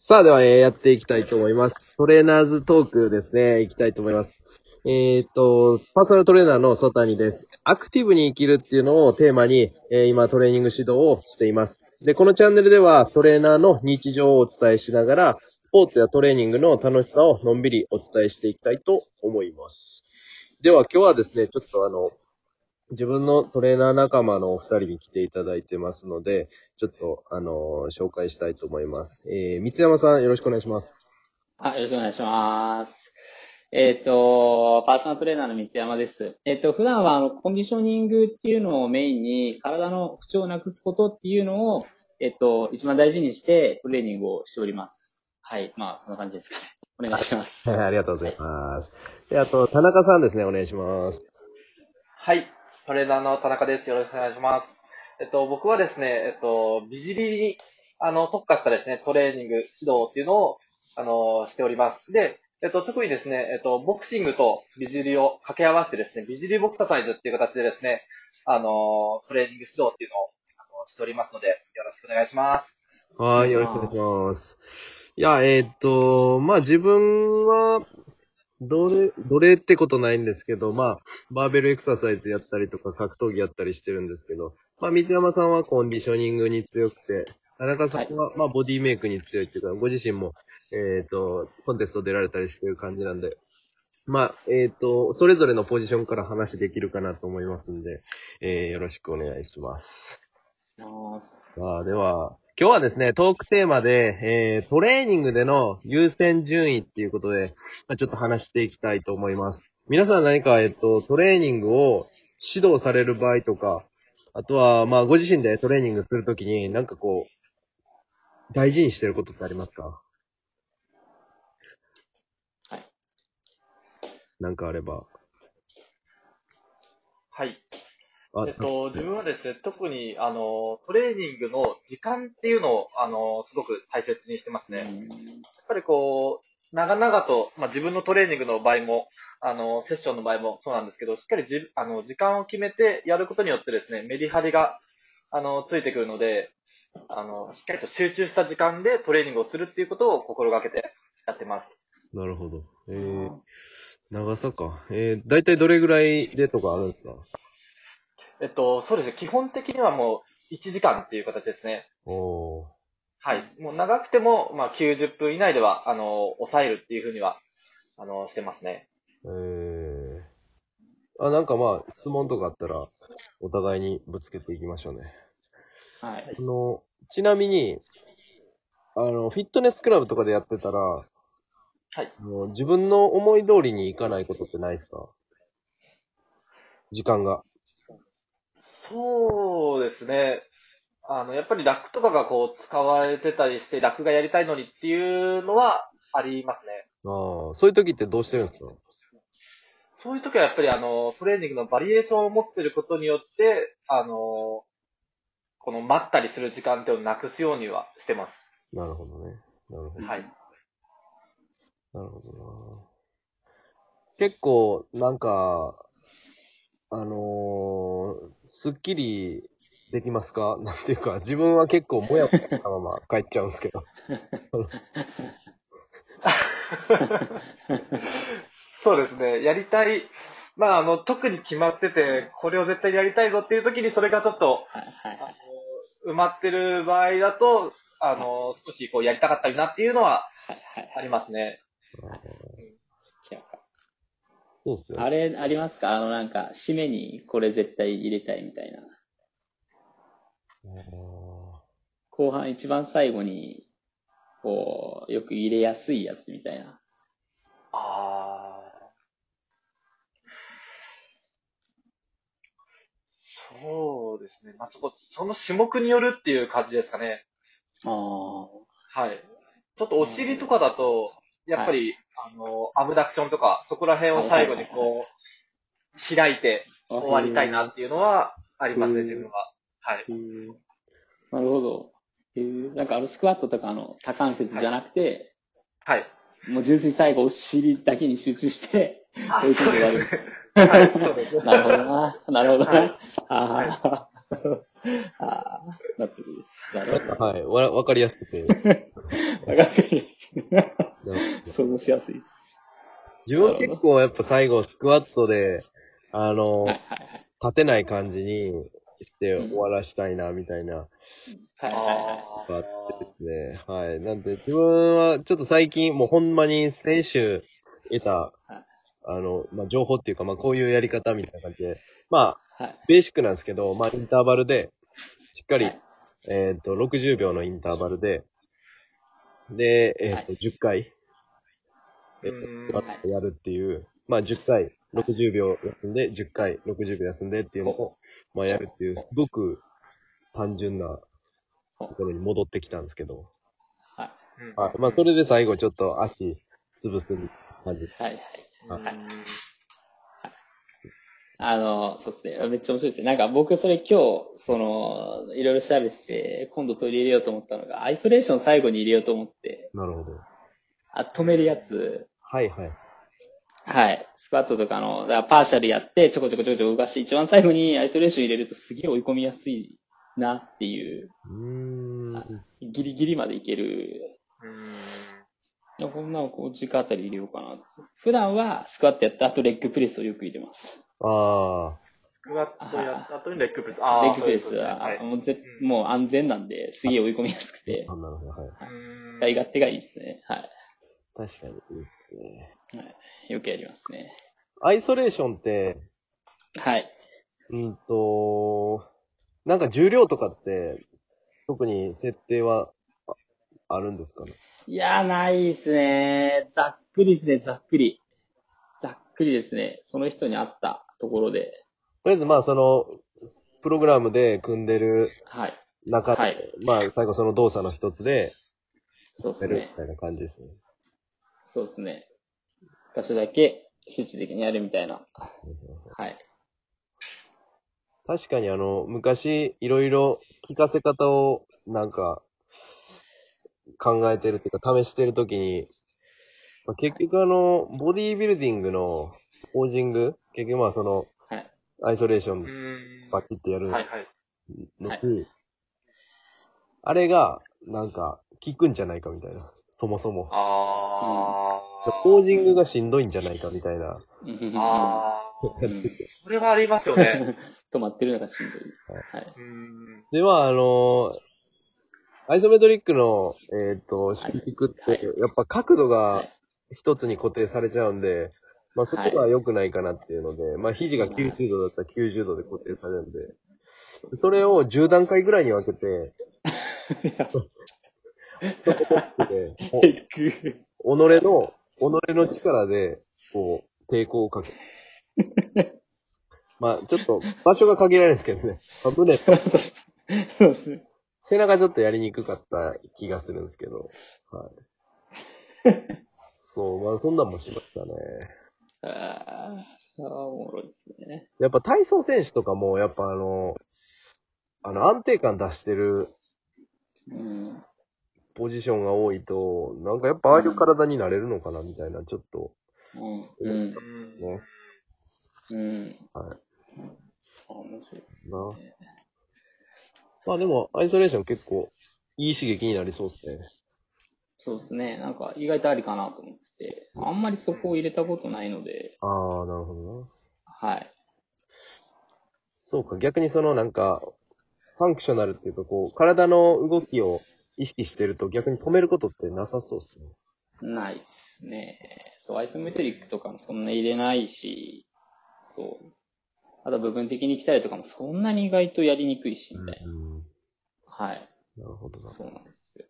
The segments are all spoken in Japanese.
さあ、では、えーやっていきたいと思います。トレーナーズトークですね、いきたいと思います。えーっと、パーソナルトレーナーのソタニです。アクティブに生きるっていうのをテーマに、えー今トレーニング指導をしています。で、このチャンネルではトレーナーの日常をお伝えしながら、スポーツやトレーニングの楽しさをのんびりお伝えしていきたいと思います。では、今日はですね、ちょっとあの、自分のトレーナー仲間のお二人に来ていただいてますので、ちょっと、あの紹介したいと思います。えー、三山さん、よろしくお願いします。あ、よろしくお願いします。えっ、と、パーソナルトレーナーの三山です。えっ、と、普段はあのコンディショニングっていうのをメインに、体の不調をなくすことっていうのを、えっ、と、一番大事にしてトレーニングをしております。はい。まあ、そんな感じですかね。お願いします。はい、ありがとうございます。で、あと、田中さんですね、お願いします。はい。トレーナーの田中です。よろしくお願いします。えっと、僕はですね、えっと、美尻に、あの、特化したですね、トレーニング、指導っていうのを、あの、しております。で、えっと、特にですね、えっと、ボクシングと美尻を掛け合わせてですね、美尻ボクササイズっていう形でですね、あの、トレーニング指導っていうのを、あの、しておりますので、よろしくお願いします。はい、よろしくお願いします。いや、えーっと、まあ、自分は、どれ、どれってことないんですけど、まあ、バーベルエクササイズやったりとか、格闘技やったりしてるんですけど、まあ、三山さんはコンディショニングに強くて、田中さんは、まあ、ボディメイクに強いっていうか、ご自身も、えーっと、コンテスト出られたりしてる感じなんで、まあ、えーっと、それぞれのポジションから話できるかなと思いますんで、えー、よろしくお願いします。さあ、では、今日はですね、トークテーマで、えー、トレーニングでの優先順位っていうことで、まあ、ちょっと話していきたいと思います。皆さん何か、えっと、トレーニングを指導される場合とか、あとは、まあ、ご自身でトレーニングするときに、なんかこう、大事にしてることってありますか？はい。なんかあれば。はい。あえっと、自分はですね、特に、あの、トレーニングの時間っていうのを、あの、すごく大切にしてますね。やっぱりこう、長々と、まあ、自分のトレーニングの場合も、あの、セッションの場合もそうなんですけど、しっかりじあの時間を決めてやることによってですね、メリハリが、あの、ついてくるので、あの、しっかりと集中した時間でトレーニングをするっていうことを心がけてやってます。なるほど。えー、長さか。えー、だいたいどれぐらいでとかあるんですか？えっと、そうですね、基本的にはもう1時間っていう形ですね。おー。はい。もう長くても、まあ、90分以内では、あの、抑えるっていうふうには、あの、してますね。えー。あ、なんかまあ、質問とかあったら、お互いにぶつけていきましょうね。はい。あの、ちなみに、あの、フィットネスクラブとかでやってたら、はい。あの自分の思い通りにいかないことってないですか？時間が。そうですね。あの、やっぱりラックとかがこう、使われてたりして、ラックがやりたいのにっていうのはありますね。ああ、そういう時ってどうしてるんですか？そういう時はやっぱりあの、トレーニングのバリエーションを持ってることによって、あの、この待ったりする時間っていうのをなくすようにはしてます。なるほどね。なるほど。はい。なるほどな。結構、なんか、あのー、すっきりできますか？なんていうか、自分は結構もやもやしたまま帰っちゃうんですけど。そうですね。やりたい。まあ、あの、特に決まってて、これを絶対やりたいぞっていう時に、それがちょっと、埋まってる場合だと、あの、少しこうやりたかったりなっていうのは。ありますね。そうっすよね。あれ、ありますか？あの、なんか、締めにこれ絶対入れたいみたいな。後半一番最後に、こう、よく入れやすいやつみたいな。ああ。そうですね。まあ、そこ、その種目によるっていう感じですかね。ああ。はい。ちょっとお尻とかだと、やっぱり、あの、アブダクションとか、そこら辺を最後にこう、開いて終わりたいなっていうのはありますね、うん自分は。はい。なるほど。へーなんかあのスクワットとかの多関節じゃなくて、はい。もう純粋に最後お尻だけに集中して、あ追い込んで終わる。はい。なるほどな。なるほどな。はいああ、ああ、納得です。なるほど。はい。わ、わかりやすくて。わかりです。なるほど想像しやすいです。自分は結構やっぱ最後スクワットで、あの、はいはいはい。立てない感じにして終わらしたいな、みたいな、はいはいはがあってですね。はい。なんで自分はちょっと最近もうほんまに先週得たはい、あの、まあ、情報っていうか、まあ、こういうやり方みたいな感じで、まあ、い。はい。ベーシックなんですけど、まあ、インターバルで、しっかり、はいえっ、と、60秒のインターバルで、で、えっ、と、はい10回、えっ、うんと、やるっていう、まあ、10回、60秒休んで、10回、60秒休んでっていうのを、まあ、やるっていう、すごく単純なところに戻ってきたんですけど、はい。うんはい。まあ、それで最後ちょっと足潰す感じ。はいはい。うんはいあの、そうですね。めっちゃ面白いですね。なんか僕それ今日、その、いろいろ調べてて、今度取り入れようと思ったのが、アイソレーション最後に入れようと思って、なるほど。あ、止めるやつ、はいはい。はい。スクワットとかの、だからパーシャルやって、ちょこちょこちょこちょこ動かして、一番最後にアイソレーション入れるとすげえ追い込みやすいなっていう、うーん。ギリギリまでいける。うんこんなのこう時間あたり入れようかな。普段はスクワットやった後レッグプレスをよく入れます。あスクワットやった後にレッグプレス。あレあ、ッグプレスは、ですねもうぜうんもう安全なんで、すげえ追い込みやすくてあ。、なるほど。はい。使い勝手がいいですね。は確かにいいですね。い。はい、よくやりますね。アイソレーションって、はい。うんと、なんか重量とかって、特に設定はああるんですかね？いやー、ないですね。ざっくりですね、ざっくり。ざっくりですね。その人に合ったところで。とりあえずまあその、プログラムで組んでるはい。中で、はいまあ最後その動作の一つでそうでするみ。たいな感じですね。そうですね。箇所だけ集中的にやるみたいな。はい。確かにあの、昔いろいろ聞かせ方をなんか考えてるっていうか試してるときに、まあ結局あの、ボディービルディングのポージング、結局まあその、はい。アイソレーションうんバッキってやるのはいはい。あれが、なんか、効くんじゃないかみたいな。そもそも。ああ。ポージングがしんどいんじゃないかみたいな。ああ。うんそれはありますよね。止まってるのがしんどい。はい。うん。で、まあ、あのアイソメトリックの、えっ、と、はいシピクって、はいやっぱ角度がはい。一つに固定されちゃうんで、まあ、そこが良くないかなっていうので、まあ、肘が90度だったら90度で固定されるんで、それを10段階ぐらいに分けて、己の、己の力で、こう、抵抗をかける。まあ、ちょっと、場所が限られるんですけどね。まあ胸、そうですね。背中ちょっとやりにくかった気がするんですけど。はい。そう、まあ、そんなんもしましたね。あーあー、おもろいですね。やっぱ体操選手とかも、やっぱあの、あの、安定感出してるうん。ポジションが多いと、なんかやっぱああいう体になれるのかな、みたいな、ちょっと。うん。うん。うんねうん。はい。あ面白いですなね。まあでも、アイソレーション結構、いい刺激になりそうですね。そうですね。なんか意外とありかなと思ってて、あんまりそこを入れたことないので、ああ、なるほどな。はい。そうか、逆にそのなんか、ファンクショナルっていうか、こう、体の動きを意識してると逆に止めることってなさそうですね。ないですね。そう、アイソメトリックとかもそんな入れないし、そう。あと部分的に来たりとかもそんなに意外とやりにくいし、みたいな。うん。はい。なるほどな。そうなんですよ。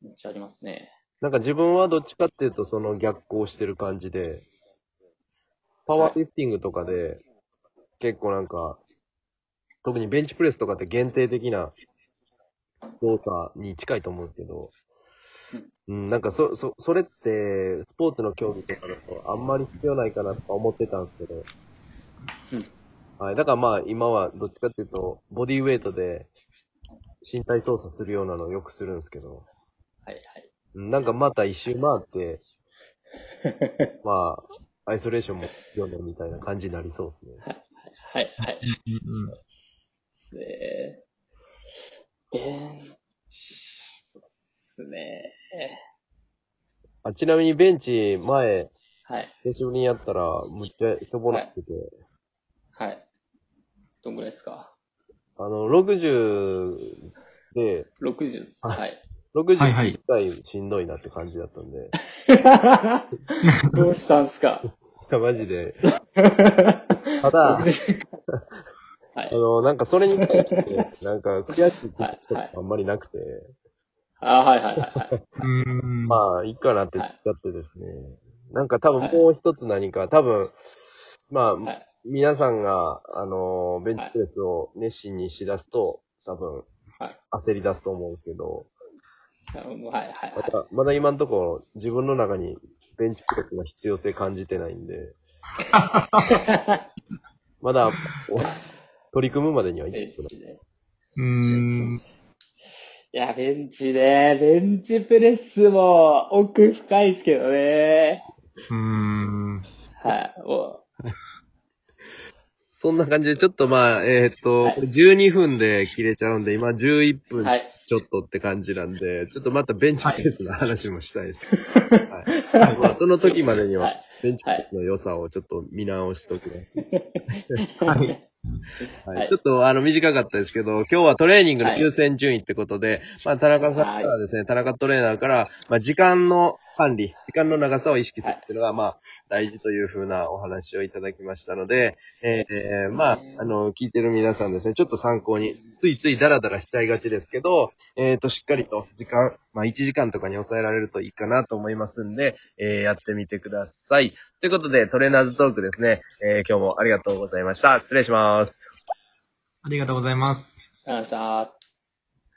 めっちゃありますね。なんか自分はどっちかっていうとその逆行してる感じで、パワーリフティングとかで、結構なんか、特にベンチプレスとかって限定的な動作に近いと思うんですけど、うん、なんかそ、そ、それって、スポーツの競技とかだとあんまり必要ないかなとか思ってたんですけど、うんはい。だからまあ今はどっちかっていうと、ボディウェイトで身体操作するようなのをよくするんですけど、はいうんなんかまた一周回って、まあ、アイソレーションも読んでみたいな感じになりそうですね。はい。はい、はい。すね。ベンチ、そうっすね。あちなみにベンチ前、はい。久しぶりにやったら、むっちゃ人もらってて、はい。どんぐらいですか？あの、60で、?60。はいはい。60はいはい回しんどいなって感じだったんで、どうしたんすか？いやマジで。ただ、はい。あの、なんかそれに関して、なんか悔しい気持ちとはいかあんまりなくて、あはいはいはいはい。うーん。まあ、いいかなって言っちゃってですね。なんか多分もう一つ何か、多分、まあ、はい。皆さんが、あの、ベンチプレスを熱心にしだすと、多分、はい焦り出すと思うんですけど、はいはいはいまだ、まだ今のところ自分の中にベンチプレスの必要性感じてないんで、まだ、お取り組むまでにはいいベン。チね。うーん。いや、ベンチね。ベンチプレスも奥深いですけどね。うーん。はい。もそんな感じで、ちょっとまあ、えーっと、はいこれ12分で切れちゃうんで、今11う、分はい。ちょっとって感じなんで、ちょっとまたベンチプレスの話もしたいです。はい。まあ、その時までには、はいベンチプレスの良さをちょっと見直しとくね。はい。は。はいいちょっと、あの、短かったですけど、今日はトレーニングの優先順位ってことで、まあ、田中さんからですね、田中トレーナーから、まあ、時間の管理、時間の長さを意識するっていうのが、まあ、大事というふうなお話をいただきましたので、えーまあ、あの、聞いてる皆さんですね、ちょっと参考に、ついついダラダラしちゃいがちですけど、えっ、と、しっかりと時間、まあ、1時間とかに抑えられるといいかなと思いますんで、えーやってみてください。ということで、トレーナーズトークですね、えー今日もありがとうございました。失礼します。ありがとうございます。ありがとうございました。